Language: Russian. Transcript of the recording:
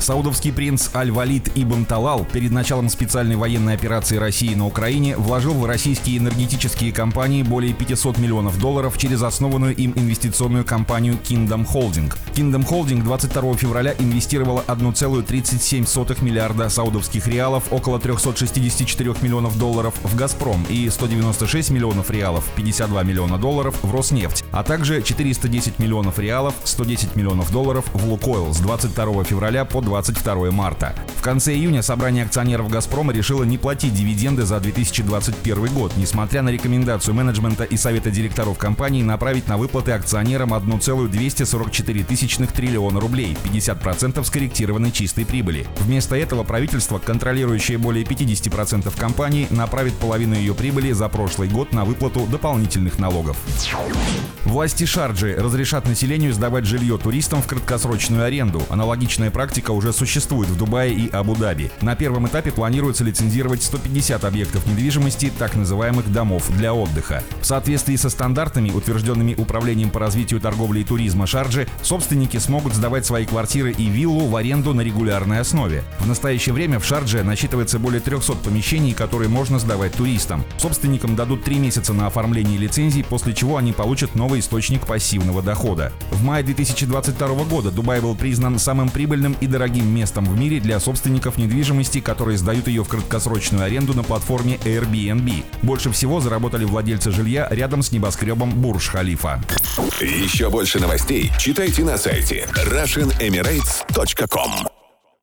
Саудовский принц Аль-Валид Ибн Талал перед началом специальной военной операции России на Украине вложил в российские энергетические компании более 500 миллионов долларов через основанную им инвестиционную компанию Kingdom Holding. Kingdom Holding 22 февраля инвестировала 1,37 миллиарда саудовских реалов, около 364 миллионов долларов в «Газпром» и 196 миллионов реалов, 52 миллиона долларов в «Роснефть», а также 410 миллионов реалов, 110 миллионов долларов в «Лукойл» с 22 февраля по 20 22 марта. В конце июня собрание акционеров «Газпрома» решило не платить дивиденды за 2021 год, несмотря на рекомендацию менеджмента и совета директоров компании направить на выплаты акционерам 1,244 тысячных триллиона рублей, 50% скорректированной чистой прибыли. Вместо этого правительство, контролирующее более 50% компании, направит половину ее прибыли за прошлый год на выплату дополнительных налогов. Власти Шарджи разрешат населению сдавать жилье туристам в краткосрочную аренду. Аналогичная практика уже существует в Дубае и Абу-Даби. На первом этапе планируется лицензировать 150 объектов недвижимости, так называемых домов для отдыха. В соответствии со стандартами, утвержденными Управлением по развитию торговли и туризма Шарджи, собственники смогут сдавать свои квартиры и виллу в аренду на регулярной основе. В настоящее время в Шардже насчитывается более 300 помещений, которые можно сдавать туристам. Собственникам дадут 3 месяца на оформление лицензий, после чего они получат новый источник пассивного дохода. В мае 2022 года Дубай был признан самым прибыльным и дорогим дорогим местом в мире для собственников недвижимости, которые сдают ее в краткосрочную аренду на платформе Airbnb. Больше всего заработали владельцы жилья рядом с небоскребом Бурж-Халифа. Еще больше новостей читайте на сайте RussianEmirates.com